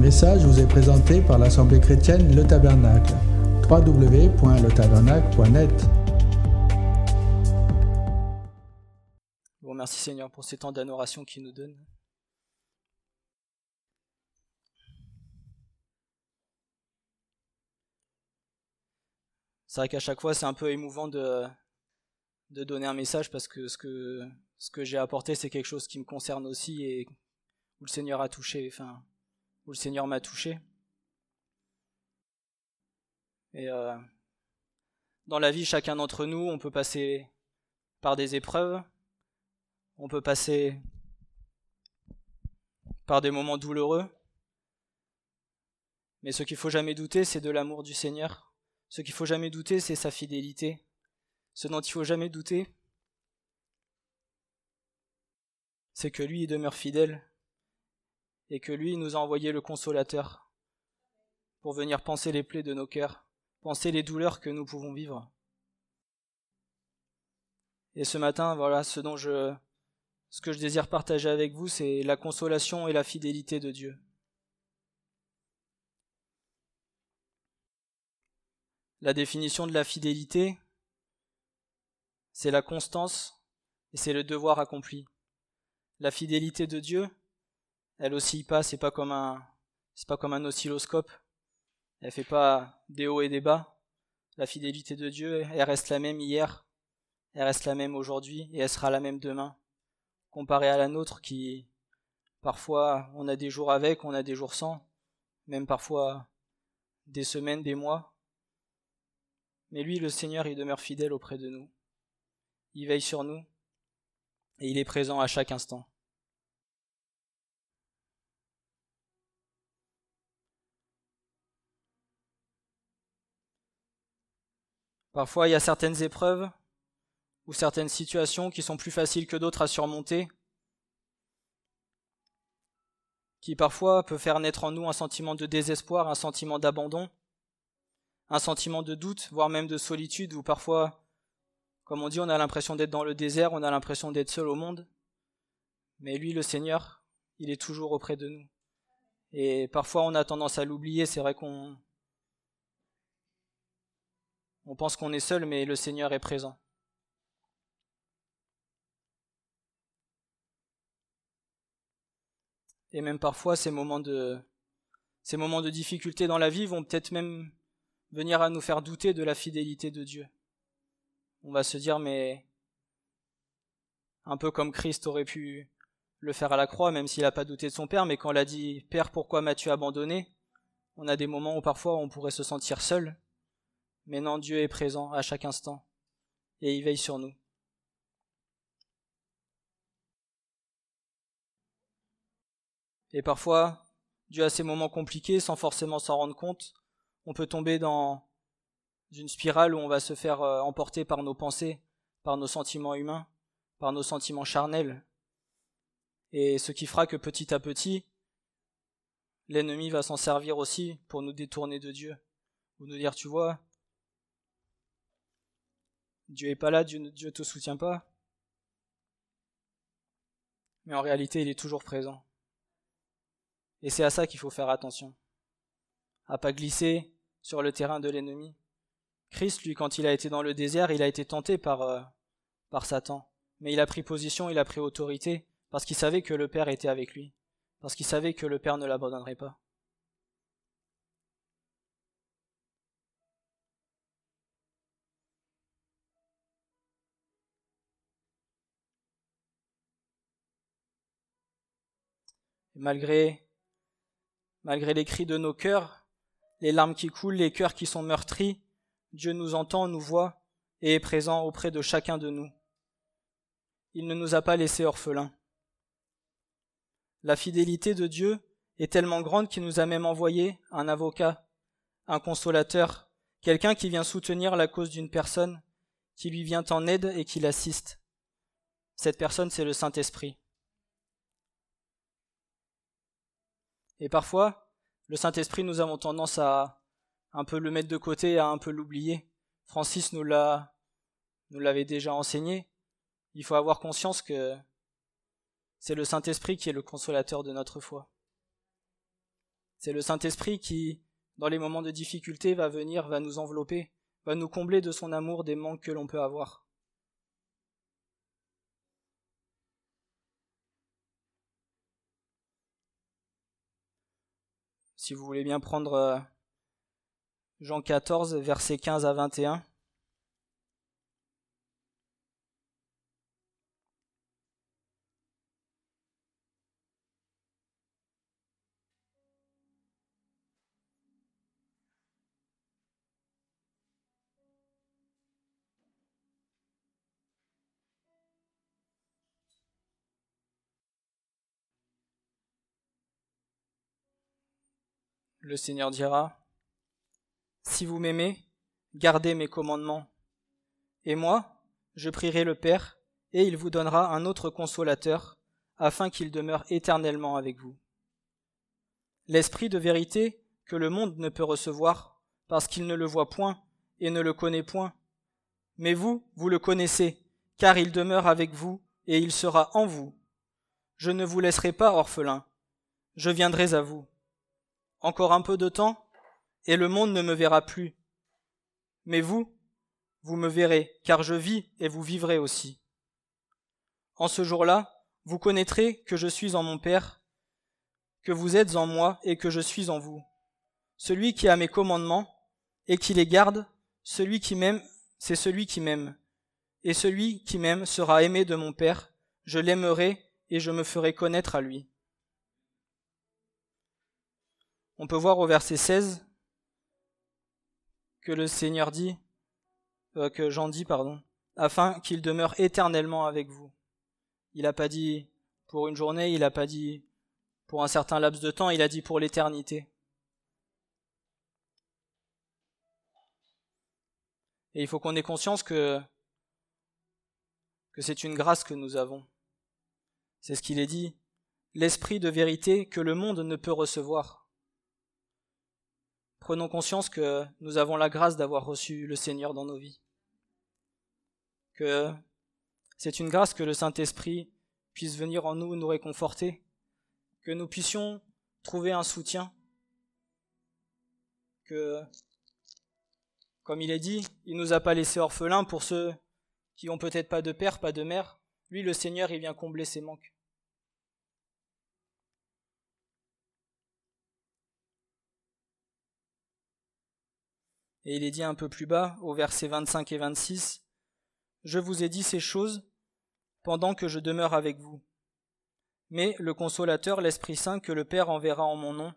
message vous est présenté par l'Assemblée chrétienne Le Tabernacle. www.letabernacle.net Bon, merci Seigneur pour ces temps d'adoration qu'il nous donne. C'est vrai qu'à chaque fois, c'est un peu émouvant de, de donner un message parce que ce que, ce que j'ai apporté, c'est quelque chose qui me concerne aussi et où le Seigneur a touché, enfin, le Seigneur m'a touché. Et euh, dans la vie, chacun d'entre nous, on peut passer par des épreuves, on peut passer par des moments douloureux, mais ce qu'il faut jamais douter, c'est de l'amour du Seigneur. Ce qu'il faut jamais douter, c'est sa fidélité. Ce dont il faut jamais douter, c'est que lui il demeure fidèle et que lui nous a envoyé le consolateur pour venir penser les plaies de nos cœurs, penser les douleurs que nous pouvons vivre. Et ce matin, voilà, ce dont je ce que je désire partager avec vous, c'est la consolation et la fidélité de Dieu. La définition de la fidélité, c'est la constance et c'est le devoir accompli. La fidélité de Dieu, elle oscille pas, c'est pas comme un, c'est pas comme un oscilloscope. Elle fait pas des hauts et des bas. La fidélité de Dieu, elle reste la même hier, elle reste la même aujourd'hui et elle sera la même demain. Comparée à la nôtre qui, parfois, on a des jours avec, on a des jours sans, même parfois des semaines, des mois. Mais lui, le Seigneur, il demeure fidèle auprès de nous. Il veille sur nous et il est présent à chaque instant. Parfois, il y a certaines épreuves ou certaines situations qui sont plus faciles que d'autres à surmonter, qui parfois peut faire naître en nous un sentiment de désespoir, un sentiment d'abandon, un sentiment de doute, voire même de solitude, ou parfois, comme on dit, on a l'impression d'être dans le désert, on a l'impression d'être seul au monde. Mais lui, le Seigneur, il est toujours auprès de nous. Et parfois, on a tendance à l'oublier, c'est vrai qu'on on pense qu'on est seul, mais le Seigneur est présent. Et même parfois, ces moments de, ces moments de difficulté dans la vie vont peut-être même venir à nous faire douter de la fidélité de Dieu. On va se dire, mais un peu comme Christ aurait pu le faire à la croix, même s'il n'a pas douté de son Père, mais quand il a dit Père, pourquoi m'as-tu abandonné? On a des moments où parfois on pourrait se sentir seul, mais non, Dieu est présent à chaque instant et il veille sur nous. Et parfois, Dieu a ces moments compliqués sans forcément s'en rendre compte. On peut tomber dans une spirale où on va se faire euh, emporter par nos pensées, par nos sentiments humains, par nos sentiments charnels. Et ce qui fera que petit à petit, l'ennemi va s'en servir aussi pour nous détourner de Dieu. Ou nous dire, tu vois, Dieu est pas là, Dieu ne te soutient pas. Mais en réalité, il est toujours présent. Et c'est à ça qu'il faut faire attention. À pas glisser sur le terrain de l'ennemi. Christ, lui, quand il a été dans le désert, il a été tenté par, euh, par Satan. Mais il a pris position, il a pris autorité, parce qu'il savait que le Père était avec lui, parce qu'il savait que le Père ne l'abandonnerait pas. Malgré, malgré les cris de nos cœurs, les larmes qui coulent, les cœurs qui sont meurtris, Dieu nous entend, nous voit et est présent auprès de chacun de nous. Il ne nous a pas laissés orphelins. La fidélité de Dieu est tellement grande qu'il nous a même envoyé un avocat, un consolateur, quelqu'un qui vient soutenir la cause d'une personne, qui lui vient en aide et qui l'assiste. Cette personne, c'est le Saint-Esprit. Et parfois, le Saint-Esprit, nous avons tendance à un peu le mettre de côté, à un peu l'oublier. Francis nous l'a, nous l'avait déjà enseigné. Il faut avoir conscience que c'est le Saint-Esprit qui est le consolateur de notre foi. C'est le Saint-Esprit qui, dans les moments de difficulté, va venir, va nous envelopper, va nous combler de son amour des manques que l'on peut avoir. Si vous voulez bien prendre euh, Jean 14, versets 15 à 21. Le Seigneur dira, Si vous m'aimez, gardez mes commandements. Et moi, je prierai le Père, et il vous donnera un autre consolateur, afin qu'il demeure éternellement avec vous. L'Esprit de vérité que le monde ne peut recevoir, parce qu'il ne le voit point et ne le connaît point. Mais vous, vous le connaissez, car il demeure avec vous, et il sera en vous. Je ne vous laisserai pas orphelin, je viendrai à vous. Encore un peu de temps, et le monde ne me verra plus. Mais vous, vous me verrez, car je vis et vous vivrez aussi. En ce jour-là, vous connaîtrez que je suis en mon Père, que vous êtes en moi et que je suis en vous. Celui qui a mes commandements et qui les garde, celui qui m'aime, c'est celui qui m'aime. Et celui qui m'aime sera aimé de mon Père, je l'aimerai et je me ferai connaître à lui. On peut voir au verset 16 que le Seigneur dit, euh, que Jean dit, pardon, afin qu'il demeure éternellement avec vous. Il n'a pas dit pour une journée, il n'a pas dit pour un certain laps de temps, il a dit pour l'éternité. Et il faut qu'on ait conscience que, que c'est une grâce que nous avons. C'est ce qu'il est dit, l'esprit de vérité que le monde ne peut recevoir prenons conscience que nous avons la grâce d'avoir reçu le Seigneur dans nos vies. Que c'est une grâce que le Saint-Esprit puisse venir en nous nous réconforter, que nous puissions trouver un soutien, que, comme il est dit, il nous a pas laissés orphelins pour ceux qui ont peut-être pas de père, pas de mère. Lui, le Seigneur, il vient combler ses manques. Et il est dit un peu plus bas, au verset 25 et 26, Je vous ai dit ces choses pendant que je demeure avec vous. Mais le consolateur, l'Esprit Saint, que le Père enverra en mon nom,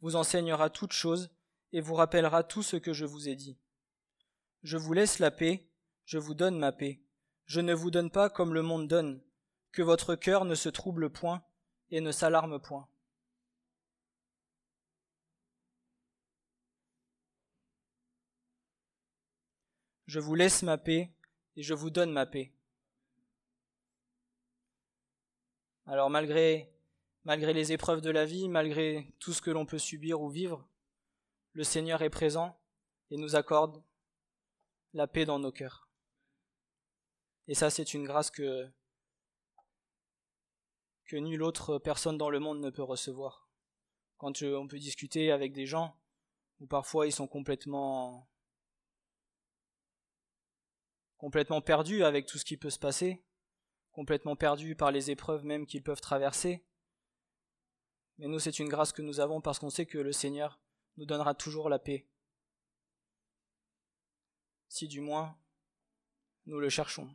vous enseignera toutes choses et vous rappellera tout ce que je vous ai dit. Je vous laisse la paix, je vous donne ma paix. Je ne vous donne pas comme le monde donne, que votre cœur ne se trouble point et ne s'alarme point. Je vous laisse ma paix et je vous donne ma paix. Alors malgré, malgré les épreuves de la vie, malgré tout ce que l'on peut subir ou vivre, le Seigneur est présent et nous accorde la paix dans nos cœurs. Et ça, c'est une grâce que, que nulle autre personne dans le monde ne peut recevoir. Quand on peut discuter avec des gens où parfois ils sont complètement complètement perdu avec tout ce qui peut se passer, complètement perdu par les épreuves même qu'ils peuvent traverser. Mais nous, c'est une grâce que nous avons parce qu'on sait que le Seigneur nous donnera toujours la paix. Si du moins nous le cherchons.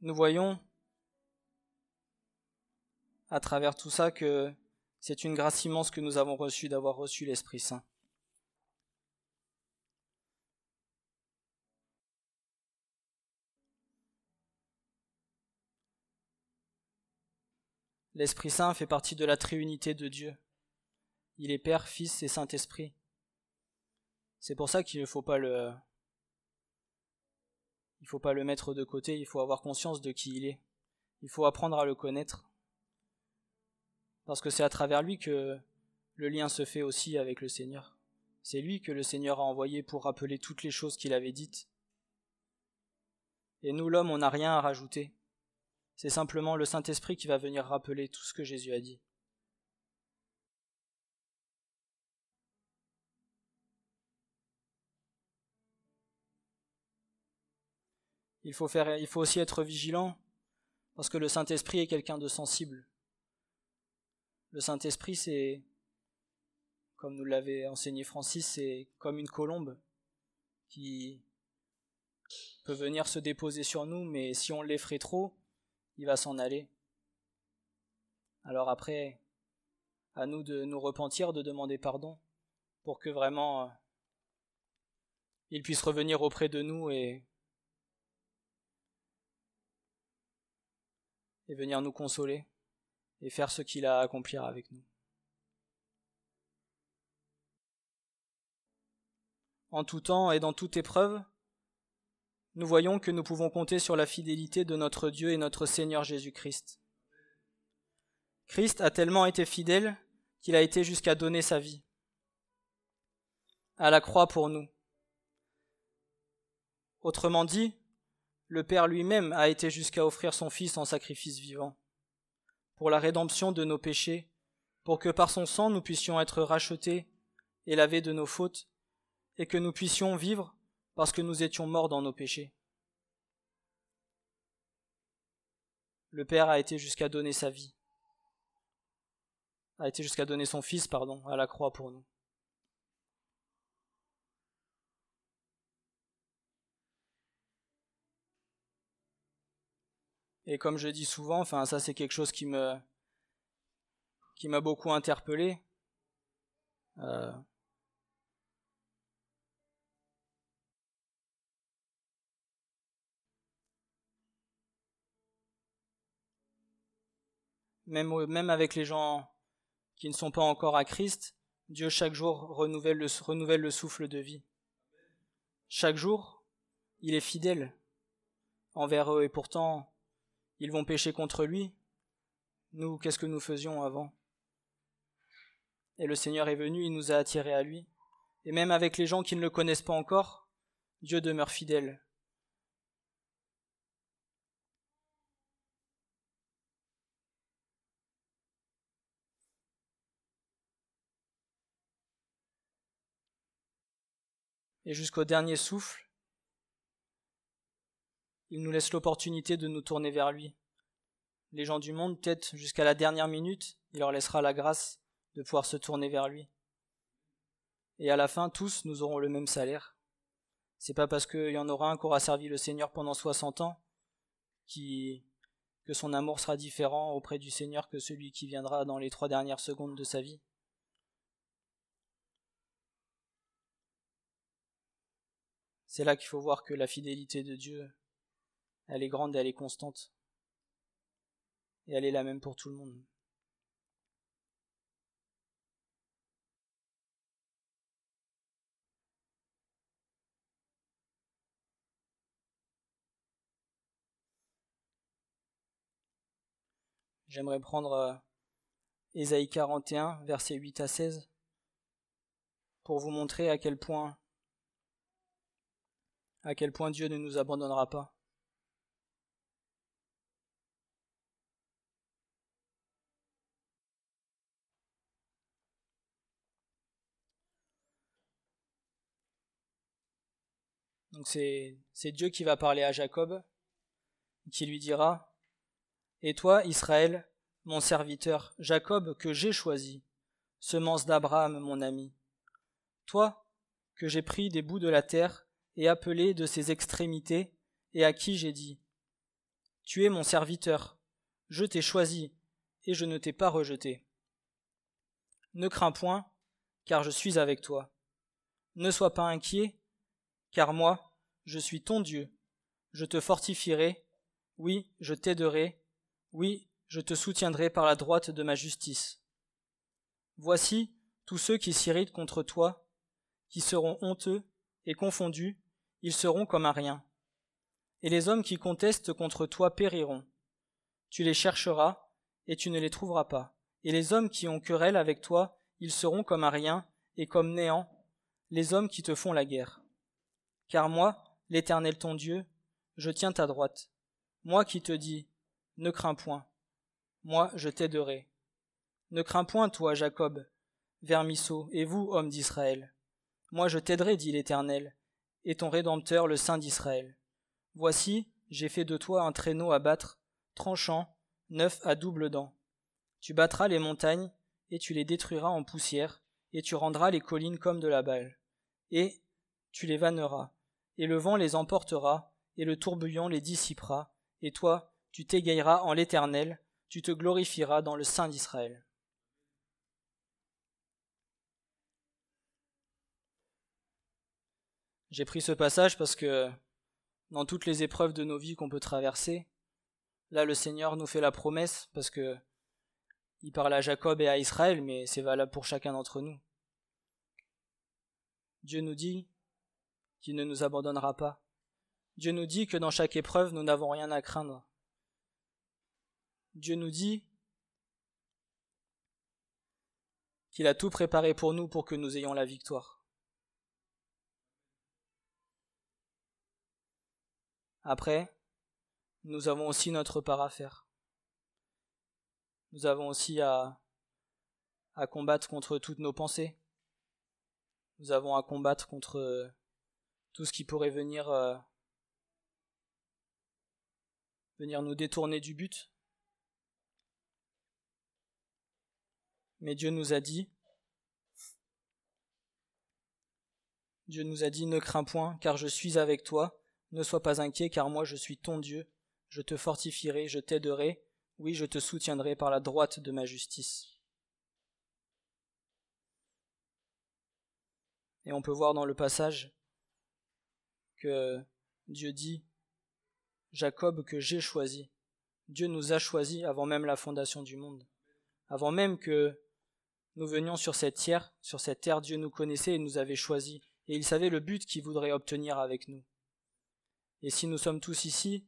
Nous voyons à travers tout ça que c'est une grâce immense que nous avons reçue d'avoir reçu l'Esprit Saint. L'Esprit Saint fait partie de la Trinité de Dieu. Il est Père, Fils et Saint-Esprit. C'est pour ça qu'il ne faut pas le il faut pas le mettre de côté, il faut avoir conscience de qui il est. Il faut apprendre à le connaître parce que c'est à travers lui que le lien se fait aussi avec le Seigneur. C'est lui que le Seigneur a envoyé pour rappeler toutes les choses qu'il avait dites. Et nous, l'homme, on n'a rien à rajouter. C'est simplement le Saint-Esprit qui va venir rappeler tout ce que Jésus a dit. Il faut, aussi être vigilant, parce que le Saint-Esprit est quelqu'un de sensible. Le Saint-Esprit, c'est, comme nous l'avait enseigné Francis, c'est comme une colombe qui peut venir se déposer sur nous, mais si on l'effraie trop, il va s'en aller. Alors après, à nous de nous repentir, de demander pardon, pour que vraiment euh, il puisse revenir auprès de nous et et venir nous consoler et faire ce qu'il a à accomplir avec nous. En tout temps et dans toute épreuve, nous voyons que nous pouvons compter sur la fidélité de notre Dieu et notre Seigneur Jésus-Christ. Christ a tellement été fidèle qu'il a été jusqu'à donner sa vie à la croix pour nous. Autrement dit, le Père lui-même a été jusqu'à offrir son Fils en sacrifice vivant, pour la rédemption de nos péchés, pour que par son sang nous puissions être rachetés et lavés de nos fautes, et que nous puissions vivre parce que nous étions morts dans nos péchés. Le Père a été jusqu'à donner sa vie, a été jusqu'à donner son Fils, pardon, à la croix pour nous. Et comme je dis souvent, ça c'est quelque chose qui m'a beaucoup interpellé. Euh, même, avec les gens qui ne sont pas encore à Christ, Dieu chaque jour renouvelle le, renouvelle le souffle de vie. Chaque jour, il est fidèle envers eux et pourtant ils vont pécher contre lui. Nous, qu'est-ce que nous faisions avant? Et le Seigneur est venu, il nous a attirés à lui. Et même avec les gens qui ne le connaissent pas encore, Dieu demeure fidèle. Et jusqu'au dernier souffle, il nous laisse l'opportunité de nous tourner vers lui. Les gens du monde, peut-être jusqu'à la dernière minute, il leur laissera la grâce de pouvoir se tourner vers lui. Et à la fin, tous, nous aurons le même salaire. C'est pas parce qu'il y en aura un qui aura servi le Seigneur pendant 60 ans que son amour sera différent auprès du Seigneur que celui qui viendra dans les trois dernières secondes de sa vie. C'est là qu'il faut voir que la fidélité de Dieu elle est grande et elle est constante. Et elle est la même pour tout le monde. J'aimerais prendre euh, Ésaïe 41, versets 8 à 16, pour vous montrer à quel point à quel point Dieu ne nous abandonnera pas. Donc c'est, Dieu qui va parler à Jacob, qui lui dira Et toi, Israël, mon serviteur, Jacob, que j'ai choisi, semence d'Abraham, mon ami, toi, que j'ai pris des bouts de la terre et appelé de ses extrémités, et à qui j'ai dit Tu es mon serviteur, je t'ai choisi, et je ne t'ai pas rejeté. Ne crains point, car je suis avec toi. Ne sois pas inquiet, car moi, je suis ton Dieu. Je te fortifierai, oui, je t'aiderai, oui, je te soutiendrai par la droite de ma justice. Voici tous ceux qui s'irritent contre toi, qui seront honteux et confondus, ils seront comme un rien. Et les hommes qui contestent contre toi périront. Tu les chercheras, et tu ne les trouveras pas. Et les hommes qui ont querelle avec toi, ils seront comme un rien, et comme néant, les hommes qui te font la guerre. Car moi, l'Éternel ton Dieu, je tiens ta droite. Moi qui te dis, ne crains point. Moi, je t'aiderai. Ne crains point, toi, Jacob, vermisseau, et vous, hommes d'Israël. Moi, je t'aiderai, dit l'Éternel, et ton Rédempteur, le Saint d'Israël. Voici, j'ai fait de toi un traîneau à battre, tranchant, neuf à double dents. Tu battras les montagnes, et tu les détruiras en poussière, et tu rendras les collines comme de la balle. Et tu les vanneras, et le vent les emportera, et le tourbillon les dissipera, et toi, tu t'égayeras en l'Éternel, tu te glorifieras dans le Saint d'Israël. J'ai pris ce passage parce que dans toutes les épreuves de nos vies qu'on peut traverser, là le Seigneur nous fait la promesse parce que il parle à Jacob et à Israël, mais c'est valable pour chacun d'entre nous. Dieu nous dit qu'il ne nous abandonnera pas. Dieu nous dit que dans chaque épreuve, nous n'avons rien à craindre. Dieu nous dit qu'il a tout préparé pour nous pour que nous ayons la victoire. Après, nous avons aussi notre part à faire. Nous avons aussi à, à combattre contre toutes nos pensées. Nous avons à combattre contre tout ce qui pourrait venir euh, venir nous détourner du but. Mais Dieu nous a dit, Dieu nous a dit, ne crains point, car je suis avec toi, ne sois pas inquiet, car moi je suis ton Dieu, je te fortifierai, je t'aiderai, oui, je te soutiendrai par la droite de ma justice. Et on peut voir dans le passage que Dieu dit Jacob que j'ai choisi. Dieu nous a choisis avant même la fondation du monde. Avant même que nous venions sur cette terre, sur cette terre, Dieu nous connaissait et nous avait choisis, et il savait le but qu'il voudrait obtenir avec nous. Et si nous sommes tous ici,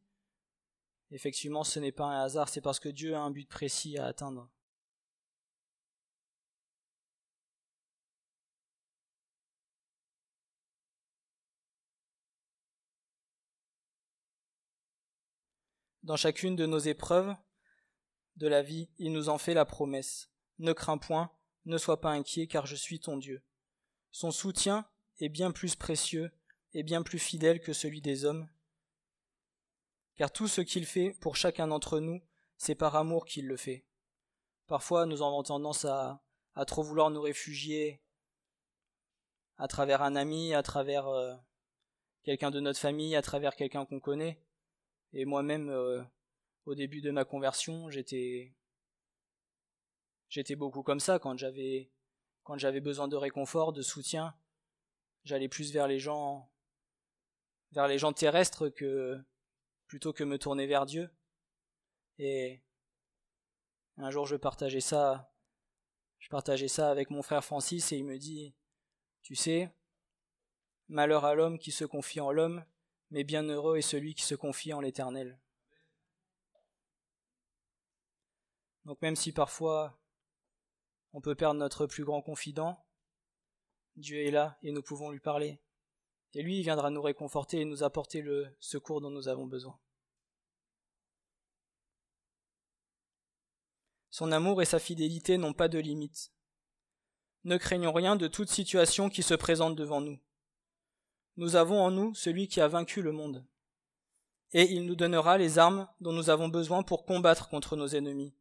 effectivement ce n'est pas un hasard, c'est parce que Dieu a un but précis à atteindre. Dans chacune de nos épreuves de la vie, il nous en fait la promesse. Ne crains point, ne sois pas inquiet, car je suis ton Dieu. Son soutien est bien plus précieux et bien plus fidèle que celui des hommes, car tout ce qu'il fait pour chacun d'entre nous, c'est par amour qu'il le fait. Parfois, nous avons tendance à, trop vouloir nous réfugier à travers un ami, à travers euh, quelqu'un de notre famille, à travers quelqu'un qu'on connaît. Et moi-même, euh, au début de ma conversion, j'étais beaucoup comme ça quand j'avais quand j'avais besoin de réconfort, de soutien, j'allais plus vers les gens vers les gens terrestres que plutôt que me tourner vers Dieu. Et un jour je partageais ça je partageais ça avec mon frère Francis et il me dit Tu sais, malheur à l'homme qui se confie en l'homme, mais bienheureux est celui qui se confie en l'Éternel. Donc même si parfois on peut perdre notre plus grand confident, Dieu est là et nous pouvons lui parler. Et lui viendra nous réconforter et nous apporter le secours dont nous avons besoin. Son amour et sa fidélité n'ont pas de limite. Ne craignons rien de toute situation qui se présente devant nous nous avons en nous celui qui a vaincu le monde. Et il nous donnera les armes dont nous avons besoin pour combattre contre nos ennemis,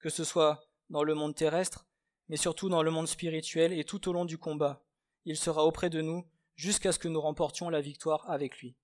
que ce soit dans le monde terrestre, mais surtout dans le monde spirituel et tout au long du combat. Il sera auprès de nous jusqu'à ce que nous remportions la victoire avec lui.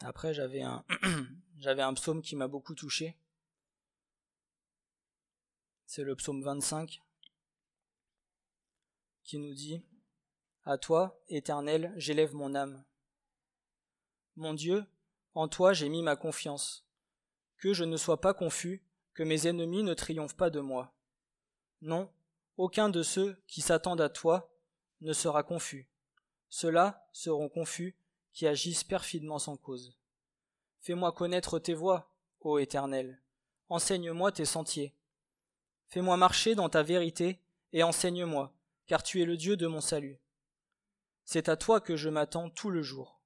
Après, j'avais un, psaume qui m'a beaucoup touché. C'est le psaume 25 qui nous dit À toi, Éternel, j'élève mon âme. Mon Dieu, en toi j'ai mis ma confiance. que je ne sois pas confus, que mes ennemis ne triomphent pas de moi. Non, aucun de ceux qui s'attendent à toi ne sera confus. Ceux-là seront confus qui agissent perfidement sans cause. Fais-moi connaître tes voies, ô Éternel. Enseigne-moi tes sentiers. Fais-moi marcher dans ta vérité et enseigne-moi, car tu es le Dieu de mon salut. C'est à toi que je m'attends tout le jour.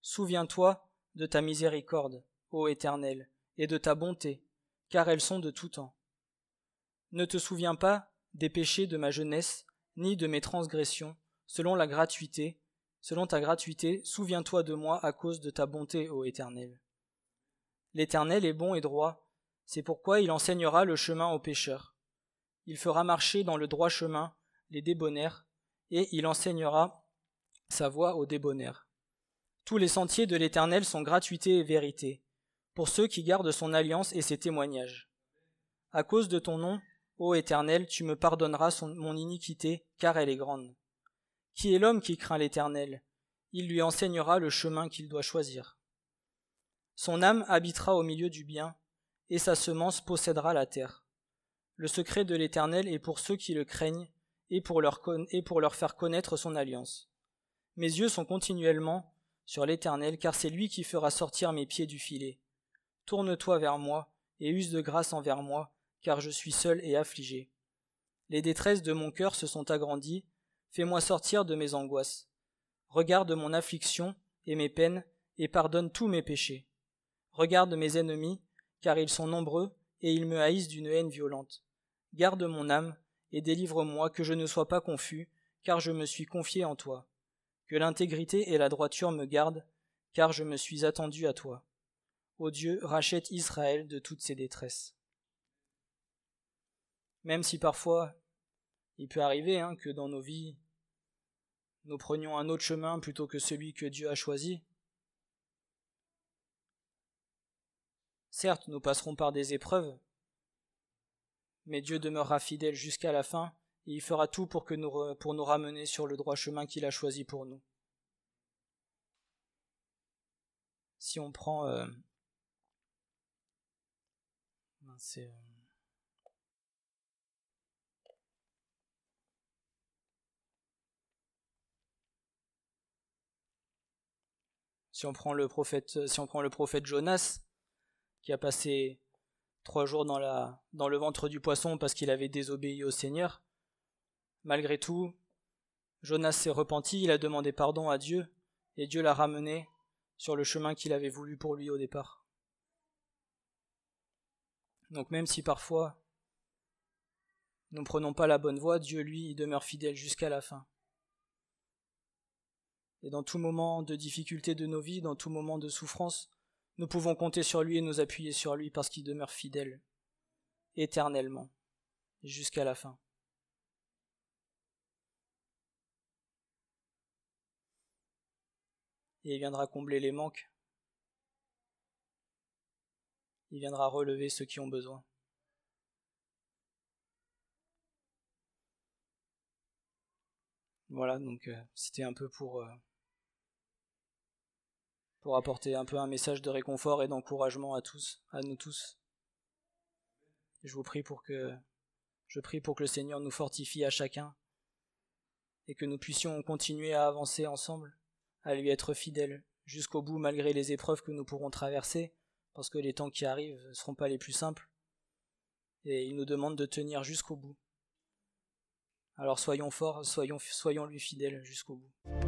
Souviens-toi de ta miséricorde, ô Éternel, et de ta bonté, car elles sont de tout temps. Ne te souviens pas des péchés de ma jeunesse, ni de mes transgressions, selon la gratuité, selon ta gratuité, souviens-toi de moi à cause de ta bonté, ô Éternel. L'Éternel est bon et droit, c'est pourquoi il enseignera le chemin aux pécheurs. Il fera marcher dans le droit chemin les débonnaires, et il enseignera sa voie aux débonnaires. Tous les sentiers de l'Éternel sont gratuité et vérité, pour ceux qui gardent son alliance et ses témoignages. À cause de ton nom, ô Éternel, tu me pardonneras mon iniquité, car elle est grande. Qui est l'homme qui craint l'Éternel? Il lui enseignera le chemin qu'il doit choisir. Son âme habitera au milieu du bien, et sa semence possédera la terre. Le secret de l'Éternel est pour ceux qui le craignent, et pour leur, faire connaître son alliance. Mes yeux sont continuellement sur l'Éternel, car c'est lui qui fera sortir mes pieds du filet. Tourne-toi vers moi, et use de grâce envers moi, car je suis seul et affligé. Les détresses de mon cœur se sont agrandies, Fais-moi sortir de mes angoisses. Regarde mon affliction et mes peines, et pardonne tous mes péchés. Regarde mes ennemis, car ils sont nombreux, et ils me haïssent d'une haine violente. Garde mon âme, et délivre-moi, que je ne sois pas confus, car je me suis confié en toi. Que l'intégrité et la droiture me gardent, car je me suis attendu à toi. Ô Dieu, rachète Israël de toutes ses détresses. Même si parfois il peut arriver hein, que dans nos vies, nous prenions un autre chemin plutôt que celui que Dieu a choisi. Certes, nous passerons par des épreuves, mais Dieu demeurera fidèle jusqu'à la fin, et il fera tout pour, que nous, nous ramener sur le droit chemin qu'il a choisi pour nous. Si on prend... Euh, c'est... Euh, Si on prend le prophète, euh, si on prend le prophète Jonas, qui a passé trois jours dans, le ventre du poisson parce qu'il avait désobéi au Seigneur, malgré tout, Jonas s'est repenti, il a demandé pardon à Dieu, et Dieu l'a ramené sur le chemin qu'il avait voulu pour lui au départ. Donc même si parfois nous ne prenons pas la bonne voie, Dieu lui, demeure fidèle jusqu'à la fin. Et dans tout moment de difficulté de nos vies, dans tout moment de souffrance, nous pouvons compter sur lui et nous appuyer sur lui parce qu'il demeure fidèle, éternellement, jusqu'à la fin. Et il viendra combler les manques. Il viendra relever ceux qui ont besoin. Voilà, donc euh, c'était un peu pour euh, pour apporter un peu un message de réconfort et d'encouragement à tous, à nous tous. Je vous prie pour que je prie pour que le Seigneur nous fortifie à chacun et que nous puissions continuer à avancer ensemble, à lui être fidèles jusqu'au bout malgré les épreuves que nous pourrons traverser, parce que les temps qui arrivent ne seront pas les plus simples. Et il nous demande de tenir jusqu'au bout. Alors soyons forts, soyons, soyons lui fidèles jusqu'au bout.